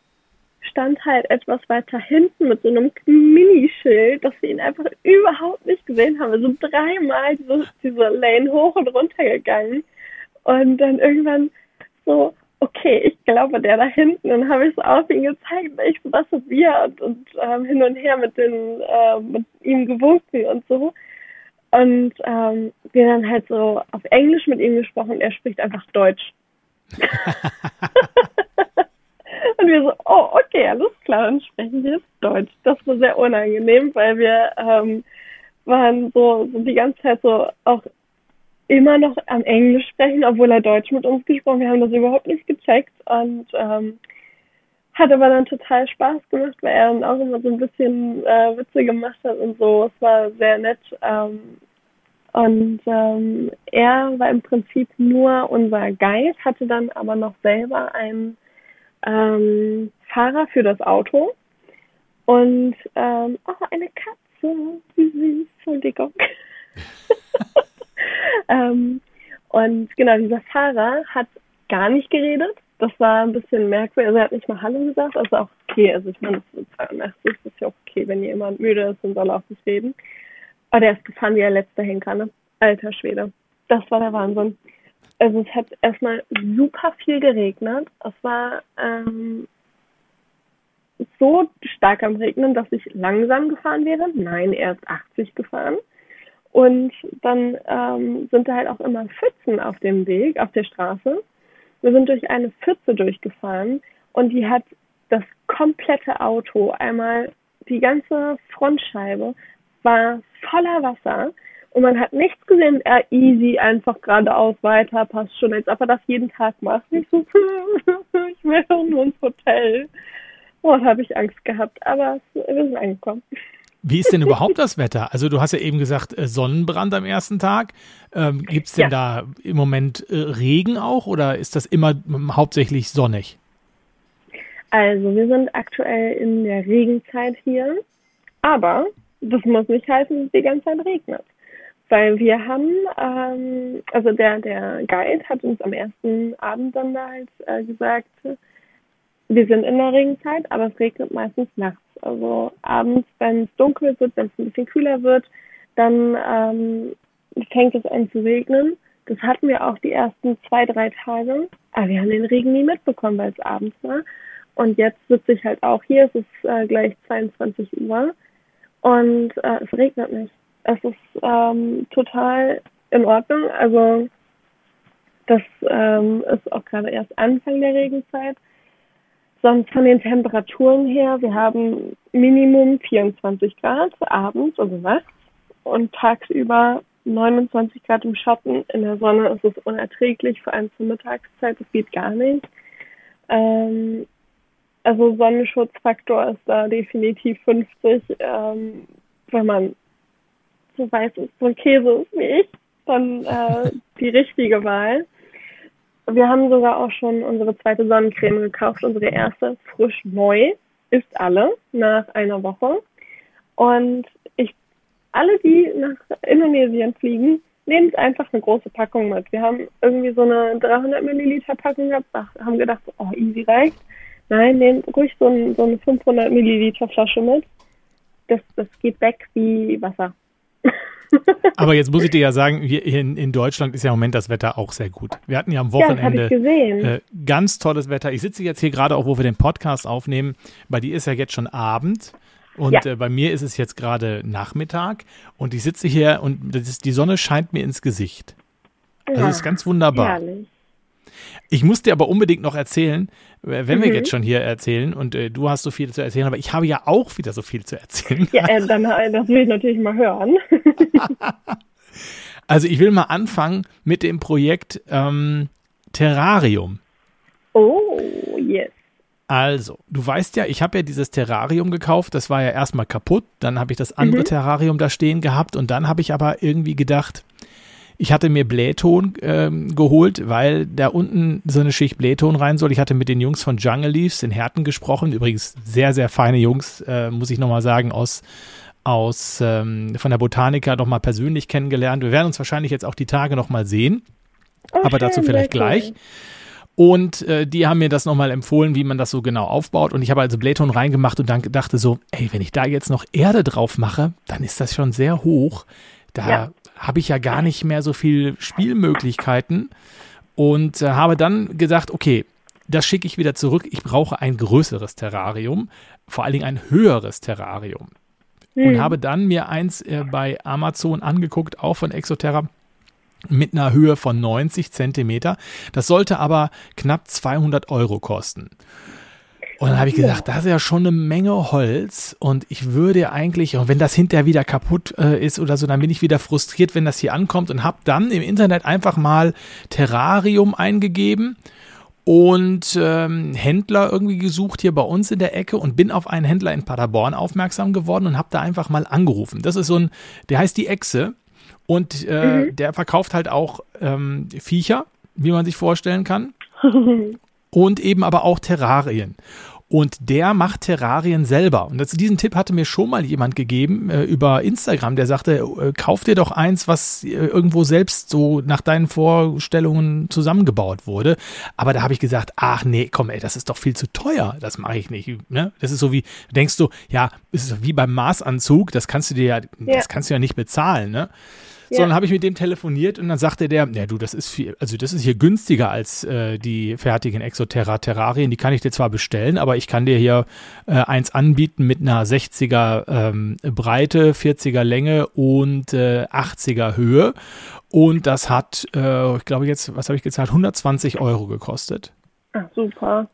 stand halt etwas weiter hinten mit so einem Minischild, dass wir ihn einfach überhaupt nicht gesehen haben. Sind dreimal diese, diese Lane hoch und runter gegangen. Und dann irgendwann so, okay, ich glaube, der da hinten. Dann habe ich so auf ihn gezeigt, ich so, das ist wir und, und ähm, hin und her mit, den, äh, mit ihm gewunken und so. Und ähm, wir dann halt so auf Englisch mit ihm gesprochen. Er spricht einfach Deutsch. [laughs] [laughs] Und wir so, oh, okay, alles klar, dann sprechen wir jetzt Deutsch. Das war sehr unangenehm, weil wir ähm, waren so, so die ganze Zeit so auch immer noch am Englisch sprechen, obwohl er Deutsch mit uns gesprochen. Wir haben das überhaupt nicht gecheckt und ähm, hat aber dann total Spaß gemacht, weil er dann auch immer so ein bisschen äh, Witze gemacht hat und so. Es war sehr nett. Ähm, und ähm, er war im Prinzip nur unser Guide, hatte dann aber noch selber einen ähm, Fahrer für das Auto und ähm, oh, eine Katze, wie süß, Entschuldigung. [laughs] ähm, und genau, dieser Fahrer hat gar nicht geredet. Das war ein bisschen merkwürdig. Also er hat nicht mal Hallo gesagt. Also auch okay. Also ich meine, es ist 82, das ist ja auch okay, wenn jemand müde ist und soll auch nicht reden. Aber der ist gefahren wie der letzte Henker, ne? Alter Schwede. Das war der Wahnsinn also es hat erstmal super viel geregnet. Es war ähm, so stark am Regnen, dass ich langsam gefahren wäre. Nein, er ist 80 gefahren. Und dann ähm, sind da halt auch immer Pfützen auf dem Weg, auf der Straße. Wir sind durch eine Pfütze durchgefahren und die hat das komplette Auto, einmal die ganze Frontscheibe war voller Wasser und man hat nichts gesehen, er easy, einfach geradeaus weiter, passt schon, als ob er das jeden Tag macht. Nicht so, [laughs] ich will doch nur ins Hotel. Oh, da habe ich Angst gehabt, aber wir sind angekommen. Wie ist denn [laughs] überhaupt das Wetter? Also du hast ja eben gesagt, äh, Sonnenbrand am ersten Tag. Ähm, Gibt es denn ja. da im Moment äh, Regen auch oder ist das immer hauptsächlich sonnig? Also wir sind aktuell in der Regenzeit hier, aber das muss nicht heißen, dass es die ganze Zeit regnet. Weil wir haben, ähm, also der, der Guide hat uns am ersten Abend dann da halt äh, gesagt, wir sind in der Regenzeit, aber es regnet meistens nachts. Also abends, wenn es dunkel wird, wenn es ein bisschen kühler wird, dann ähm, fängt es an zu regnen. Das hatten wir auch die ersten zwei, drei Tage. Aber wir haben den Regen nie mitbekommen, weil es abends war. Und jetzt sitze ich halt auch hier. Es ist äh, gleich 22 Uhr. Und äh, es regnet nicht es ist ähm, total in Ordnung. Also das ähm, ist auch gerade erst Anfang der Regenzeit. Sonst von den Temperaturen her, wir haben Minimum 24 Grad abends, also nachts, und tagsüber 29 Grad im Schatten. In der Sonne ist es unerträglich, vor allem zur Mittagszeit, das geht gar nicht. Ähm, also Sonnenschutzfaktor ist da definitiv 50. Ähm, wenn man so weiß ist, so ein Käse ist wie ich, dann äh, [laughs] die richtige Wahl. Wir haben sogar auch schon unsere zweite Sonnencreme gekauft, unsere erste frisch neu, ist alle nach einer Woche. Und ich, alle, die nach Indonesien fliegen, nehmt einfach eine große Packung mit. Wir haben irgendwie so eine 300 Milliliter Packung gehabt, haben gedacht, oh, easy reicht. Nein, nehmt ruhig so, ein, so eine 500 Milliliter Flasche mit. Das, das geht weg wie Wasser. Aber jetzt muss ich dir ja sagen, hier in, in Deutschland ist ja im Moment das Wetter auch sehr gut. Wir hatten ja am Wochenende ja, äh, ganz tolles Wetter. Ich sitze jetzt hier gerade auch, wo wir den Podcast aufnehmen. Bei dir ist ja jetzt schon Abend. Und ja. äh, bei mir ist es jetzt gerade Nachmittag und ich sitze hier und ist, die Sonne scheint mir ins Gesicht. Also das ist ganz wunderbar. Herrlich. Ich muss dir aber unbedingt noch erzählen, äh, wenn mhm. wir jetzt schon hier erzählen und äh, du hast so viel zu erzählen, aber ich habe ja auch wieder so viel zu erzählen. Ja, äh, dann äh, das will ich natürlich mal hören. [laughs] also ich will mal anfangen mit dem Projekt ähm, Terrarium. Oh, yes. Also, du weißt ja, ich habe ja dieses Terrarium gekauft, das war ja erstmal kaputt, dann habe ich das andere Mhm. Terrarium da stehen gehabt und dann habe ich aber irgendwie gedacht, ich hatte mir Blähton ähm, geholt, weil da unten so eine Schicht Blähton rein soll. Ich hatte mit den Jungs von Jungle Leaves in Herten gesprochen, übrigens sehr, sehr feine Jungs, äh, muss ich nochmal sagen, aus, aus ähm, von der Botanica nochmal persönlich kennengelernt. Wir werden uns wahrscheinlich jetzt auch die Tage nochmal sehen. Oh, Aber dazu schön, vielleicht sehr cool. gleich. Und äh, die haben mir das nochmal empfohlen, wie man das so genau aufbaut. Und ich habe also Blähton reingemacht und dann dachte so, ey, wenn ich da jetzt noch Erde drauf mache, dann ist das schon sehr hoch. Da Ja. Habe ich ja gar nicht mehr so viel Spielmöglichkeiten. Und äh, habe dann gesagt, okay, das schicke ich wieder zurück. Ich brauche ein größeres Terrarium, vor allen Dingen ein höheres Terrarium und Hm. habe dann mir eins äh, bei Amazon angeguckt, auch von Exoterra mit einer Höhe von 90 Zentimeter. Das sollte aber knapp 200 Euro kosten. Und dann habe ich gesagt, das ist ja schon eine Menge Holz und ich würde eigentlich, und wenn das hinterher wieder kaputt äh, ist oder so, dann bin ich wieder frustriert, wenn das hier ankommt und habe dann im Internet einfach mal Terrarium eingegeben und ähm, Händler irgendwie gesucht hier bei uns in der Ecke und bin auf einen Händler in Paderborn aufmerksam geworden und habe da einfach mal angerufen. Das ist so ein, der heißt die Echse und äh, der verkauft halt auch ähm, Viecher, wie man sich vorstellen kann [laughs] und eben aber auch Terrarien. Und der macht Terrarien selber. Und das, diesen Tipp hatte mir schon mal jemand gegeben äh, über Instagram, der sagte, äh, kauf dir doch eins, was äh, irgendwo selbst so nach deinen Vorstellungen zusammengebaut wurde. Aber da habe ich gesagt, ach nee, komm, ey, das ist doch viel zu teuer. Das mache ich nicht. Ne? Das ist so wie, denkst du, ja, es ist wie beim Maßanzug, das kannst du dir ja, Ja. das kannst du ja nicht bezahlen, ne? So, dann habe ich mit dem telefoniert und dann sagte der, ja du, das ist viel, also das ist hier günstiger als äh, die fertigen Exoterra Terrarien. Die kann ich dir zwar bestellen, aber ich kann dir hier äh, eins anbieten mit einer 60er ähm, Breite, 40er Länge und äh, 80er Höhe. Und das hat, äh, ich glaube jetzt, was habe ich gezahlt? 120 Euro gekostet. Ach, super.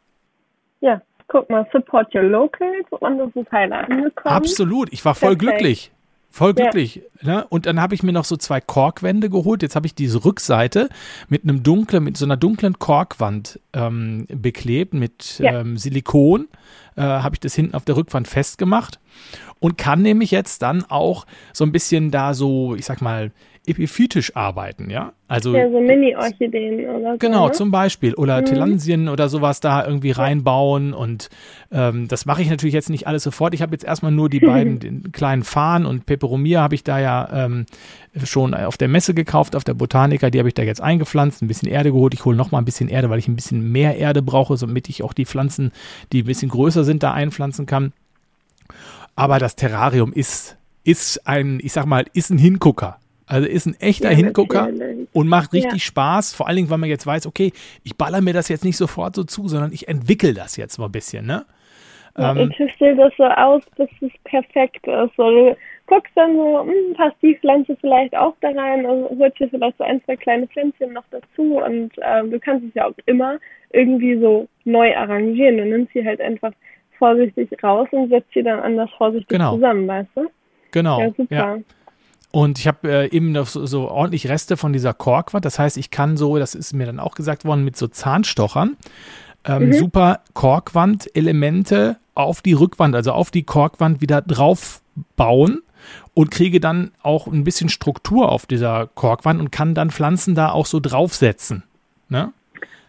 Ja, guck mal, support your locals und das ist heile angekommen. Absolut, ich war voll Perfekt. glücklich. Voll Ja. glücklich. Ne? Und dann habe ich mir noch so zwei Korkwände geholt. Jetzt habe ich diese Rückseite mit einem dunklen, mit so einer dunklen Korkwand ähm, beklebt mit Ja. ähm, Silikon. Äh, habe ich das hinten auf der Rückwand festgemacht und kann nämlich jetzt dann auch so ein bisschen da so, ich sag mal, epiphytisch arbeiten, ja? Also Ja, so Mini-Orchideen oder so. Genau, ne? zum Beispiel. Oder Mhm. Telansien oder sowas da irgendwie reinbauen. Und ähm, das mache ich natürlich jetzt nicht alles sofort. Ich habe jetzt erstmal nur die [laughs] beiden den kleinen Farn und Peperomia habe ich da ja ähm, schon auf der Messe gekauft, auf der Botanica. Die habe ich da jetzt eingepflanzt, ein bisschen Erde geholt. Ich hole noch mal ein bisschen Erde, weil ich ein bisschen mehr Erde brauche, damit ich auch die Pflanzen, die ein bisschen größer sind, da einpflanzen kann. Aber das Terrarium ist, ist ein, ich sag mal, ist ein Hingucker. Also ist ein echter Ja, Hingucker und macht richtig Ja. Spaß, vor allen Dingen, weil man jetzt weiß, okay, ich baller mir das jetzt nicht sofort so zu, sondern ich entwickle das jetzt mal ein bisschen, ne? Ja, Ähm, und tüftelt das so aus, bis es perfekt ist. So, du guckst dann so, hm, passt die Pflanze vielleicht auch da rein, also holst dir vielleicht so ein, zwei kleine Pflänzchen noch dazu und ähm, du kannst es ja auch immer irgendwie so neu arrangieren. Du nimmst sie halt einfach vorsichtig raus und setzt sie dann anders vorsichtig Genau. zusammen, weißt du? Genau. Ja, super. Und ich habe äh, eben noch so, so ordentlich Reste von dieser Korkwand. Das heißt, ich kann so, das ist mir dann auch gesagt worden, mit so Zahnstochern ähm, Mhm. super Korkwand-Elemente auf die Rückwand, also auf die Korkwand wieder drauf bauen und kriege dann auch ein bisschen Struktur auf dieser Korkwand und kann dann Pflanzen da auch so draufsetzen. Ne?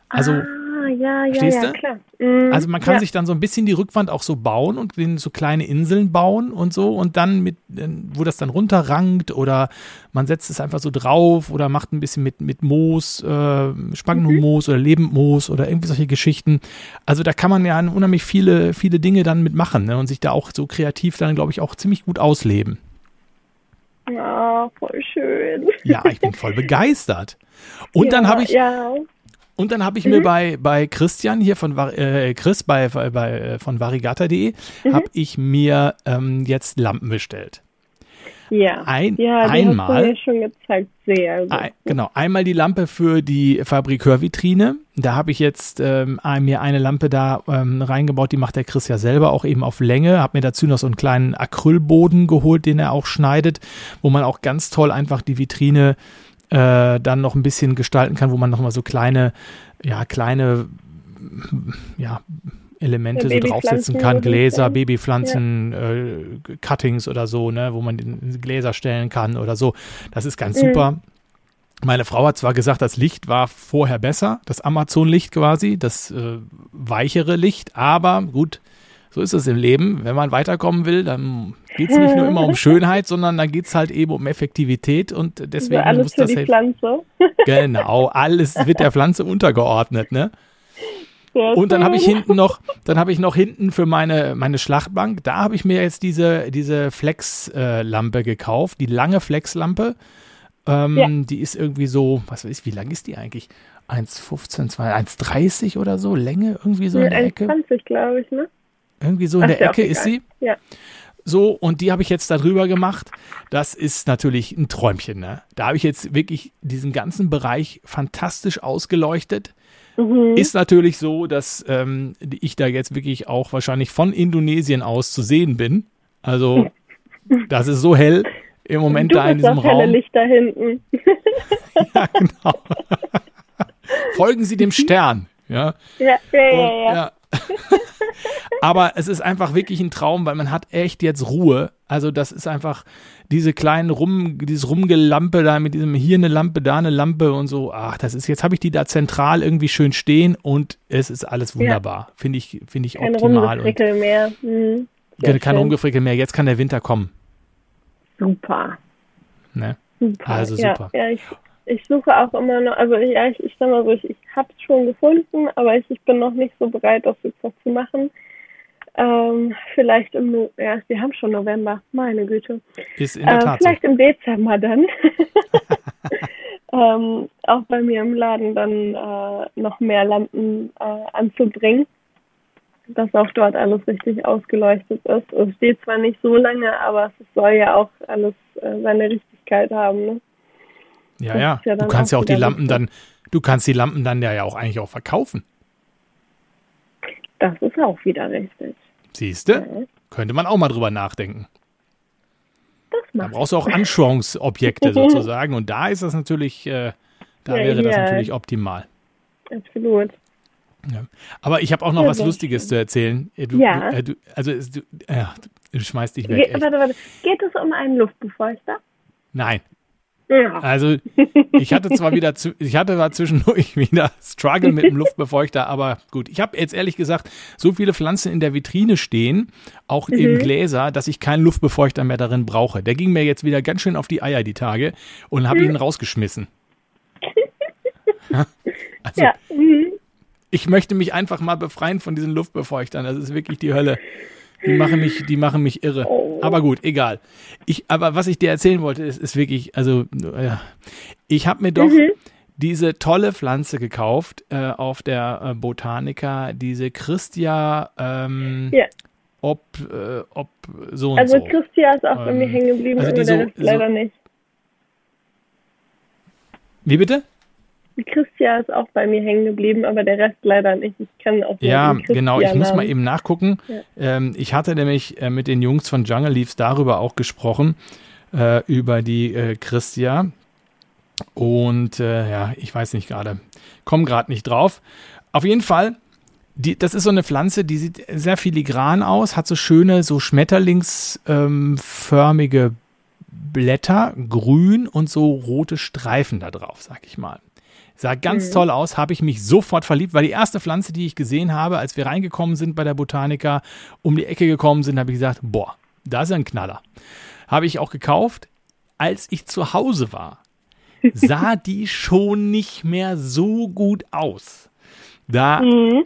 Also ah, ja, ja, verstehst ja, du? klar. Mhm, Also man kann ja. sich dann so ein bisschen die Rückwand auch so bauen und so kleine Inseln bauen und so und dann mit, äh, wo das dann runterrankt oder man setzt es einfach so drauf oder macht ein bisschen mit, mit Moos, äh, Spangenmoos oder Lebendmoos oder irgendwie solche Geschichten. Also da kann man ja unheimlich viele, viele Dinge dann mitmachen ne? und sich da auch so kreativ dann, glaube ich, auch ziemlich gut ausleben. Ah, voll schön. Ja, ich bin voll [laughs] begeistert. Und dann ja, habe ich, Ja, Und dann habe ich Mhm. mir bei, bei Christian hier von äh, Chris bei, bei, äh, von varigata.de Mhm. habe ich mir ähm, jetzt Lampen bestellt. ja. Ein, ja, einmal, schon gezeigt. Sehr gut. ein, genau, einmal die Lampe für die Fabrikörvitrine. Da habe ich jetzt ähm, mir eine Lampe da ähm, reingebaut, die macht der Chris ja selber auch eben auf Länge. Habe mir dazu noch so einen kleinen Acrylboden geholt, den er auch schneidet, wo man auch ganz toll einfach die Vitrine äh, dann noch ein bisschen gestalten kann, wo man noch mal so kleine, ja, kleine, ja, Elemente Ja, so draufsetzen kann, Gläser. Babypflanzen, äh, Cuttings oder so, ne, wo man in Gläser stellen kann oder so. Das ist ganz Mhm. super. Meine Frau hat zwar gesagt, das Licht war vorher besser, das Amazon-Licht quasi, das äh, weichere Licht, aber gut, so ist es im Leben. Wenn man weiterkommen will, dann geht es nicht nur immer um [laughs] Schönheit, sondern dann geht es halt eben um Effektivität und deswegen also alles muss für das die halt, Pflanze. [laughs] genau, alles wird der Pflanze untergeordnet, ne? Und dann habe ich hinten noch, dann habe ich noch hinten für meine, meine Schlachtbank, da habe ich mir jetzt diese, diese Flex-Lampe gekauft, die lange Flex-Lampe. Ähm, Ja. Die ist irgendwie so, was weiß ich, wie lang ist die eigentlich? 1,15, 2, 1,30 oder so, Länge irgendwie so in der Ecke. 1,20 glaube ich, ne? Irgendwie so in der Ecke ist sie. Ja. So, und die habe ich jetzt da drüber gemacht. Das ist natürlich ein Träumchen, ne? Da habe ich jetzt wirklich diesen ganzen Bereich fantastisch ausgeleuchtet. Mhm. Ist natürlich so, dass ähm, ich da jetzt wirklich auch wahrscheinlich von Indonesien aus zu sehen bin. Also, [laughs] das ist so hell im Moment du da in diesem das helle Raum. Licht da hinten. [laughs] Ja, genau. [laughs] Folgen Sie dem Stern. Ja. ja, ja, ja, ja. ja. [laughs] Aber es ist einfach wirklich ein Traum, weil man hat echt jetzt Ruhe. Also das ist einfach diese kleinen Rum, dieses Rumgelampe da mit diesem hier eine Lampe, da eine Lampe und so. Ach, das ist jetzt habe ich die da zentral irgendwie schön stehen und es ist alles wunderbar. Finde ich, finde ich Kein optimal und Rumgefrickel mehr. Mhm. Sehr kein schön. Rumgefrickel mehr. Jetzt kann der Winter kommen. Super. Ne? Super. Also ja, super. Ja, ich, ich suche auch immer noch, also ja, ich, ich sag mal so, ich, ich habe es schon gefunden, aber ich, ich bin noch nicht so bereit, das jetzt noch zu machen. Ähm, vielleicht im, No- ja, wir haben schon November, meine Güte. Ist in der Äh, Tat so. vielleicht im Dezember dann. [laughs] [laughs] ähm, auch bei mir im Laden dann äh, noch mehr Lampen äh, anzubringen, dass auch dort alles richtig ausgeleuchtet ist. Es steht zwar nicht so lange, aber es soll ja auch alles äh, seine Richtigkeit haben. Ne? Ja, ja. ja Du kannst ja auch die Lampen dann, du kannst die Lampen dann ja auch eigentlich auch verkaufen. Das ist auch wieder richtig. Siehst du? Ja, Könnte man auch mal drüber nachdenken. das Da brauchst du auch Anschauungsobjekte [laughs] sozusagen. Und da ist das natürlich, äh, da Ja, wäre das natürlich optimal. absolut. Ja. Aber ich habe auch noch Ja, was Lustiges schön. zu erzählen. Äh, Du, Ja. du, äh, du, also du, ja, du schmeißt dich weg. Ge warte, warte. Geht es um einen Luftbefeuchter? Nein. Ja. Also ich hatte zwar wieder, ich hatte zwar zwischendurch [laughs] wieder Struggle mit dem Luftbefeuchter, aber gut. Ich habe jetzt ehrlich gesagt so viele Pflanzen in der Vitrine stehen, auch Mhm. im Gläser, dass ich keinen Luftbefeuchter mehr darin brauche. Der ging mir jetzt wieder ganz schön auf die Eier die Tage und habe ihn rausgeschmissen. [laughs] Also Ja. Mhm. ich möchte mich einfach mal befreien von diesen Luftbefeuchtern. Das ist wirklich die Hölle. Die machen mich, die machen mich irre. Oh. Aber gut, egal. Ich, aber was ich dir erzählen wollte, ist, ist wirklich, also ja, ich habe mir doch Mhm. diese tolle Pflanze gekauft äh, auf der äh, Botanica, diese Christia, ähm, Ja. ob, äh, ob so und Also so. Christia ist auch bei mir Ähm, hängen geblieben, also die so- der Rest so- leider nicht. Wie bitte? Die Christia ist auch bei mir hängen geblieben, aber der Rest leider nicht. Ich kann auch nur Ja, genau. Ich muss mal eben nachgucken. Ja. Ähm, ich hatte nämlich äh, mit den Jungs von Jungle Leaves darüber auch gesprochen, äh, über die äh, Christia. Und äh, ja, ich weiß nicht gerade, komme gerade nicht drauf. Auf jeden Fall, die, das ist so eine Pflanze, die sieht sehr filigran aus, hat so schöne, so schmetterlingsförmige Blätter, grün und so rote Streifen da drauf, sag ich mal. Sah ganz Mhm. toll aus, habe ich mich sofort verliebt, weil die erste Pflanze, die ich gesehen habe, als wir reingekommen sind bei der Botanica, um die Ecke gekommen sind, habe ich gesagt, boah, da ist ein Knaller. Habe ich auch gekauft. Als ich zu Hause war, [laughs] sah die schon nicht mehr so gut aus. Da, Mhm.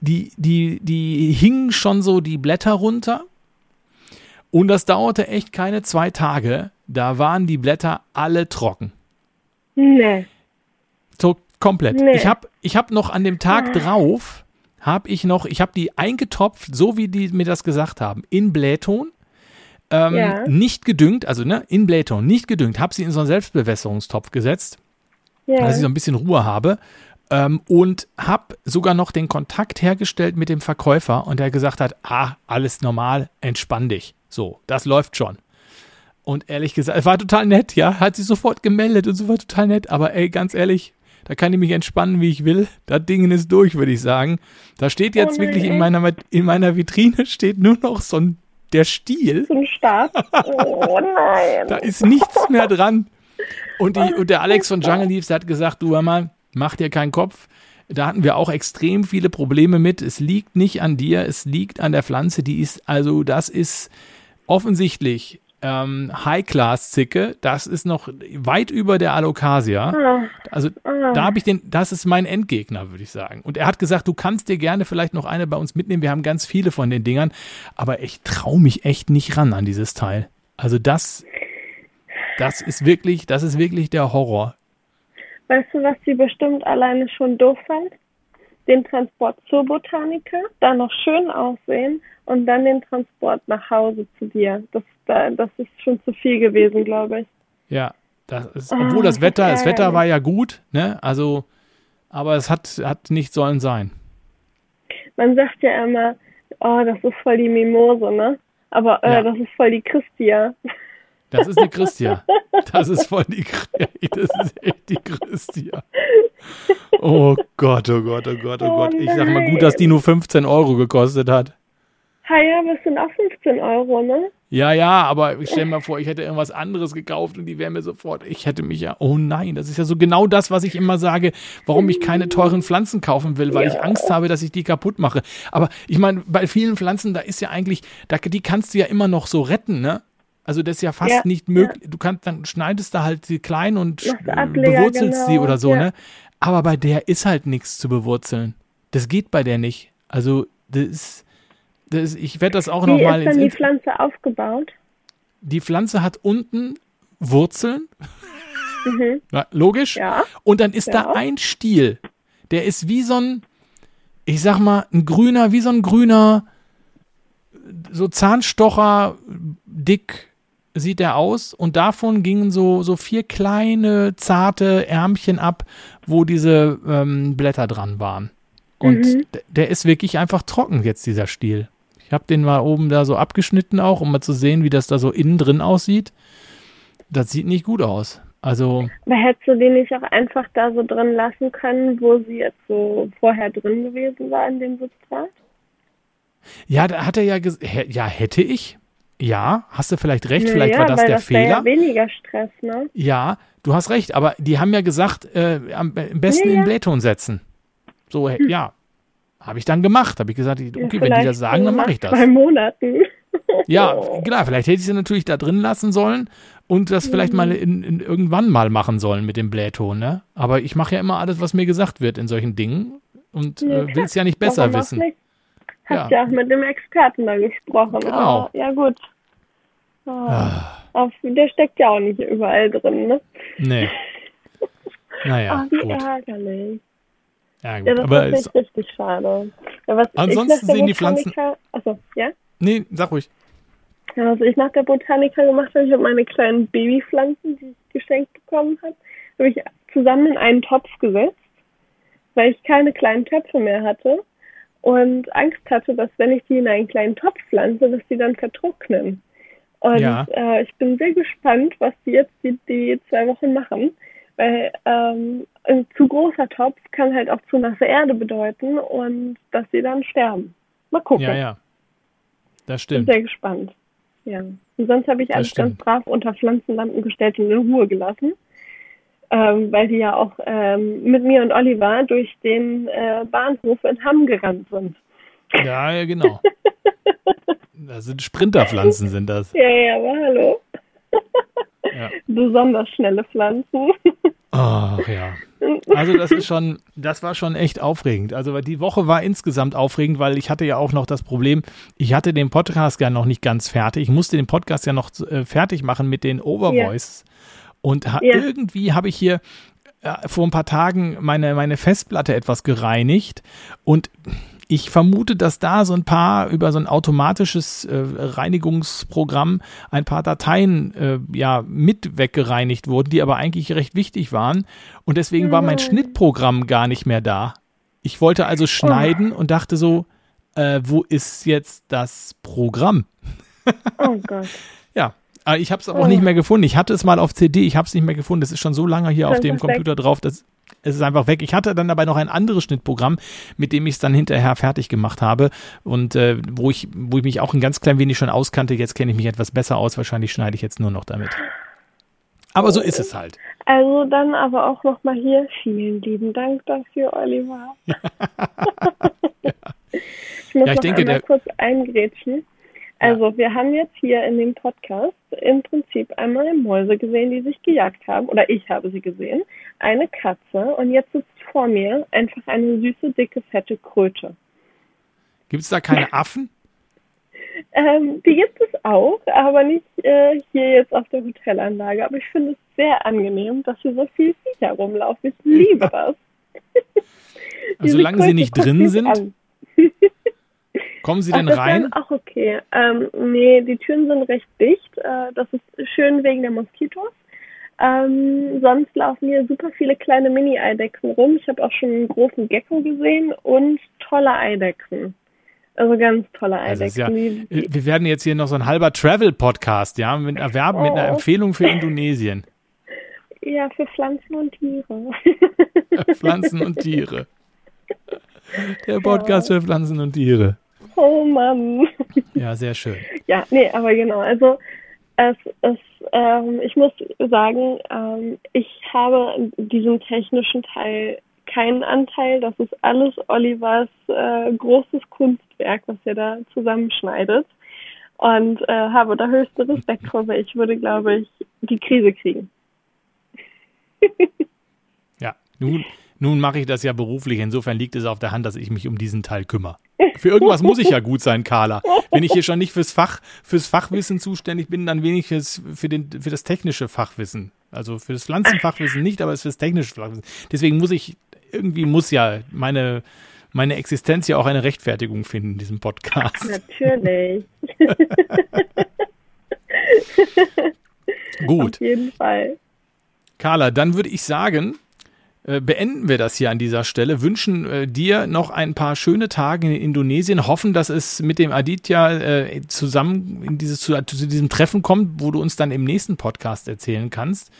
die, die, die hingen schon so die Blätter runter. Und das dauerte echt keine zwei Tage. Da waren die Blätter alle trocken. Nee. Komplett. Nee. Ich habe ich hab noch an dem Tag drauf, habe ich noch, ich habe die eingetopft, so wie die mir das gesagt haben, in Blähton. Ähm, Ja. Nicht gedüngt, also ne, in Blähton, nicht gedüngt, habe sie in so einen Selbstbewässerungstopf gesetzt, Ja. dass ich so ein bisschen Ruhe habe. Ähm, und habe sogar noch den Kontakt hergestellt mit dem Verkäufer und der gesagt hat, ah, alles normal, entspann dich. So, das läuft schon. Und ehrlich gesagt, es war total nett, ja, hat sich sofort gemeldet und so war total nett, aber ey, ganz ehrlich, Da kann ich mich entspannen, wie ich will. Das Ding ist durch, würde ich sagen. Da steht jetzt Oh wirklich in meiner, in meiner Vitrine steht nur noch so ein, der Stiel. Zum Start. Oh [laughs] nein. Da ist nichts mehr dran. Und, die, und der Alex von Jungle Leaves, hat gesagt, du hör mal, mach dir keinen Kopf. Da hatten wir auch extrem viele Probleme mit. Es liegt nicht an dir, es liegt an der Pflanze. Die ist, also das ist offensichtlich ähm, High-Class-Zicke. Das ist noch weit über der Alocasia. Ah, Also da habe ich den, das ist mein Endgegner, würde ich sagen. Und er hat gesagt, du kannst dir gerne vielleicht noch eine bei uns mitnehmen. Wir haben ganz viele von den Dingern, aber ich traue mich echt nicht ran an dieses Teil. Also das, das ist wirklich, das ist wirklich der Horror. Weißt du, was sie bestimmt alleine schon doof fand? Den Transport zur Botaniker, da noch schön aussehen und dann den Transport nach Hause zu dir. Das, da- das ist schon zu viel gewesen, glaube ich. Ja, das ist, Ah, obwohl das das Wetter, das Wetter war ja gut, ne? Also, aber es hat, hat nicht sollen sein. Man sagt ja immer, oh, das ist voll die Mimose, ne? Aber äh, Ja. das ist voll die Christia. Das ist die Christia. [laughs] Das ist voll die Christia. [laughs] Das ist echt die Christia. Oh Gott, oh Gott, oh Gott, oh Oh Gott. Ich sag mal gut, dass die nur 15 Euro gekostet hat. Ha ja, das sind auch 15 Euro, ne? Ja, ja, aber ich stelle mir vor, ich hätte irgendwas anderes gekauft und die wäre mir sofort, ich hätte mich ja, oh nein, das ist ja so genau das, was ich immer sage, warum ich keine teuren Pflanzen kaufen will, weil ich Angst habe, dass ich die kaputt mache. Aber ich meine, bei vielen Pflanzen, da ist ja eigentlich, da, die kannst du ja immer noch so retten, ne? Also das ist ja fast Ja, nicht möglich. Du kannst, dann schneidest du halt sie klein und äh, Ableger, bewurzelst sie genau, oder so, ja. ne? Aber bei der ist halt nichts zu bewurzeln. Das geht bei der nicht. Also das ist, das ich werde das auch Wie noch mal ist dann die Pflanze aufgebaut? die Pflanze hat unten Wurzeln. Mhm. [laughs] Ja, logisch. Ja. Und dann ist da Ja. ein Stiel. Der ist wie so ein, ich sag mal, ein grüner, wie so ein grüner, so Zahnstocher dick sieht der aus. Und davon gingen so, so vier kleine, zarte Ärmchen ab, wo diese ähm, Blätter dran waren. Und Mhm. der ist wirklich einfach trocken jetzt, dieser Stiel. Ich habe den mal oben da so abgeschnitten auch, um mal zu sehen, wie das da so innen drin aussieht. Das sieht nicht gut aus. Also, Aber hättest du die nicht auch einfach da so drin lassen können, wo sie jetzt so vorher drin gewesen war in dem Substrat? ja, da hat er ja gesagt, ja, hätte ich. Ja, hast du vielleicht recht, vielleicht ja, war das der das Fehler. Ja weniger Stress, ne? Ja, du hast recht, aber die haben ja gesagt, äh, am besten Ja, in ja. Blähton setzen. So, he- ja. Habe ich dann gemacht. Habe ich gesagt, okay, Ja, wenn die das sagen, dann mache ich das. Zwei Monaten. [laughs] Ja, klar, vielleicht hätte ich sie natürlich da drin lassen sollen und das vielleicht Mhm. mal in, in irgendwann mal machen sollen mit dem Blähton, ne? Aber ich mache ja immer alles, was mir gesagt wird in solchen Dingen und Ja, äh, will es ja nicht [laughs] besser Warum wissen. Nicht? Hast Ja. ja. auch mit dem Experten da gesprochen. Genau. Aber, ja, gut. Oh. Ah, Auf, der steckt ja auch nicht überall drin, ne? nee. [laughs] Naja, Ah, wie gut. ärgerlich. Ja, Ja, gut. das Aber ist richtig schade. Ja, Ansonsten sehen die Pflanzen- Achso, ja? nee, sag ruhig. Ja, Was ich nach der Botaniker gemacht habe, ich habe meine kleinen Babypflanzen, die ich geschenkt bekommen habe, habe ich zusammen in einen Topf gesetzt, weil ich keine kleinen Töpfe mehr hatte und Angst hatte, dass wenn ich die in einen kleinen Topf pflanze, dass die dann vertrocknen. Und Ja. äh, ich bin sehr gespannt, was die jetzt die, die zwei Wochen machen, weil ähm, ein zu großer Topf kann halt auch zu nasse Erde bedeuten und dass sie dann sterben. Mal gucken. Ja, ja. Das Bin stimmt. sehr gespannt. Ja. Und sonst habe ich alles ganz brav unter Pflanzenlampen gestellt und in Ruhe gelassen. Ähm, weil die ja auch ähm, mit mir und Oliver durch den äh, Bahnhof in Hamm gerannt sind. Ja, ja, genau. [laughs] Das sind Sprinterpflanzen, sind das. Ja, ja, aber hallo. Ja. [laughs] Besonders schnelle Pflanzen. Ach ja. Also das ist schon, das war schon echt aufregend. Also die Woche war insgesamt aufregend, weil ich hatte ja auch noch das Problem, ich hatte den Podcast ja noch nicht ganz fertig. Ich musste den Podcast ja noch äh, fertig machen mit den Overvoices. Und ha Ja. irgendwie habe ich hier äh, vor ein paar Tagen meine, meine Festplatte etwas gereinigt und ich vermute, dass da so ein paar über so ein automatisches äh, Reinigungsprogramm ein paar Dateien äh, ja mit weggereinigt wurden, die aber eigentlich recht wichtig waren. Und deswegen war mein. Schnittprogramm gar nicht mehr da. Ich wollte also schneiden und dachte so, äh, wo ist jetzt das Programm? Oh Gott. [laughs] Ja, ich habe es aber auch nicht mehr gefunden. Ich hatte es mal auf CD, ich habe es nicht mehr gefunden. Das ist schon so lange hier auf dem Computer weg. drauf, dass es ist einfach weg. Ich hatte dann dabei noch ein anderes Schnittprogramm, mit dem ich es dann hinterher fertig gemacht habe und äh, wo ich wo ich mich auch ein ganz klein wenig schon auskannte. Jetzt kenne ich mich etwas besser aus. Wahrscheinlich schneide ich jetzt nur noch damit. Aber so ist es halt. Also dann aber auch nochmal hier vielen lieben Dank dafür, Oliver. ja. [laughs] Ich muss ja, ich noch denke, einmal kurz eingrätschen. Also wir haben jetzt hier in dem Podcast im Prinzip einmal Mäuse gesehen, die sich gejagt haben, oder ich habe sie gesehen, eine Katze und jetzt ist vor mir einfach eine süße, dicke, fette Kröte. Gibt es da keine Affen? ähm, die gibt es auch, aber nicht äh, hier jetzt auf der Hotelanlage. Aber ich finde es sehr angenehm, dass hier so viel Viecher rumlaufen. Ich liebe das. [laughs] also, solange sie nicht drin sind? [laughs] Kommen Sie denn Ach, rein? Ach, okay. Ähm, nee, die Türen sind recht dicht. Äh, das ist schön wegen der Moskitos. Ähm, sonst laufen hier super viele kleine Mini-Eidechsen rum. Ich habe auch schon einen großen Gecko gesehen und tolle Eidechsen. Also ganz tolle Eidechsen. Also ja, wir werden jetzt hier noch so ein halber Travel-Podcast, ja, mit einer Werbung, oh. mit einer. Empfehlung für [laughs] Indonesien. Ja, für Pflanzen und Tiere. Pflanzen und Tiere. [laughs] Der Podcast ja. für Pflanzen und Tiere. Oh Mann. Ja, sehr schön. Ja, nee, aber genau. Also es ist, ähm, ich muss sagen, ähm, ich habe in diesem technischen Teil keinen Anteil. Das ist alles Olivers äh, großes Kunstwerk, was er da zusammenschneidet. Und äh, habe da höchste Respekt vor, weil ich würde, glaube ich, die Krise kriegen. ja, nun, nun mache ich das ja beruflich. Insofern liegt es auf der Hand, dass ich mich um diesen Teil kümmere. Für irgendwas muss ich ja gut sein, Carla. Wenn ich hier schon nicht fürs Fach, fürs Fachwissen zuständig bin, dann wenigstens für, den, für das technische Fachwissen. Also für das Pflanzenfachwissen nicht, aber für das technische Fachwissen. Deswegen muss ich, irgendwie muss ja meine, meine Existenz ja auch eine Rechtfertigung finden in diesem Podcast. Natürlich. Gut. Auf jeden Fall. Carla, dann würde ich sagen, beenden wir das hier an dieser Stelle, wünschen äh, dir noch ein paar schöne Tage in Indonesien, hoffen, dass es mit dem Aditya äh, zusammen in dieses, zu, zu, diesem Treffen kommt, wo du uns dann im nächsten Podcast erzählen kannst.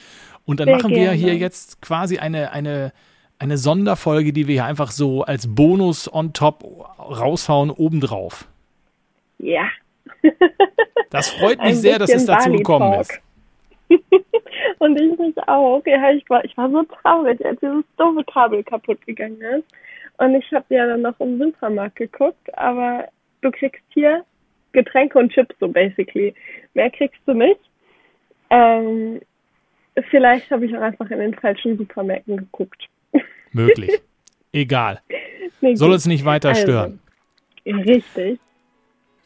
Und dann Sehr machen gerne. wir hier jetzt quasi eine, eine, eine Sonderfolge, die wir hier einfach so als Bonus on top raushauen, obendrauf. Ja. Das freut mich sehr, dass es dazu gekommen ist. [laughs] Und ich mich auch. Ja, ich war, ich war so traurig, als dieses doofe Kabel kaputt gegangen ist. Und ich habe ja dann noch im Supermarkt geguckt, aber du kriegst hier Getränke und Chips so basically. Mehr kriegst du nicht. Ähm, vielleicht habe ich auch einfach in den falschen Supermärkten geguckt. Möglich. [laughs] Egal. Nee, Soll uns nicht weiter also, stören. Richtig.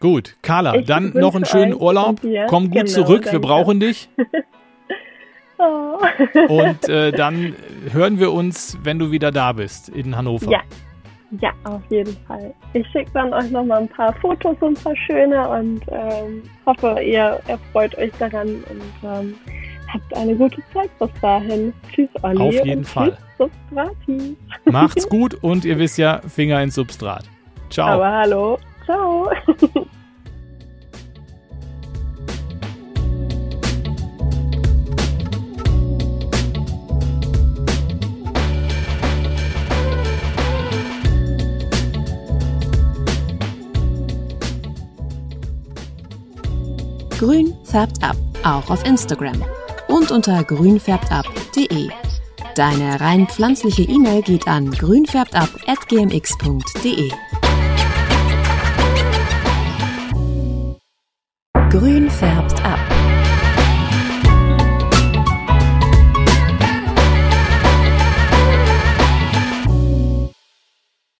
Gut, Carla, ich dann noch einen schönen Urlaub. Komm gut genau, zurück, danke. wir brauchen dich. [laughs] oh. Und äh, dann hören wir uns, wenn du wieder da bist in Hannover. Ja, ja auf jeden Fall. Ich schicke dann euch noch mal ein paar Fotos und ein paar schöne und ähm, hoffe, ihr erfreut euch daran und ähm, habt eine gute Zeit bis dahin. Tschüss, Olli. Auf jeden Fall. Substrati. Macht's [laughs] gut und ihr wisst ja, Finger ins Substrat. Ciao. Aber hallo. Ciao. [laughs] Grün färbt ab, auch auf Instagram und unter grünfärbtab.de. Deine rein pflanzliche E-Mail geht an grünfärbtab.gmx.de. Grün färbt ab.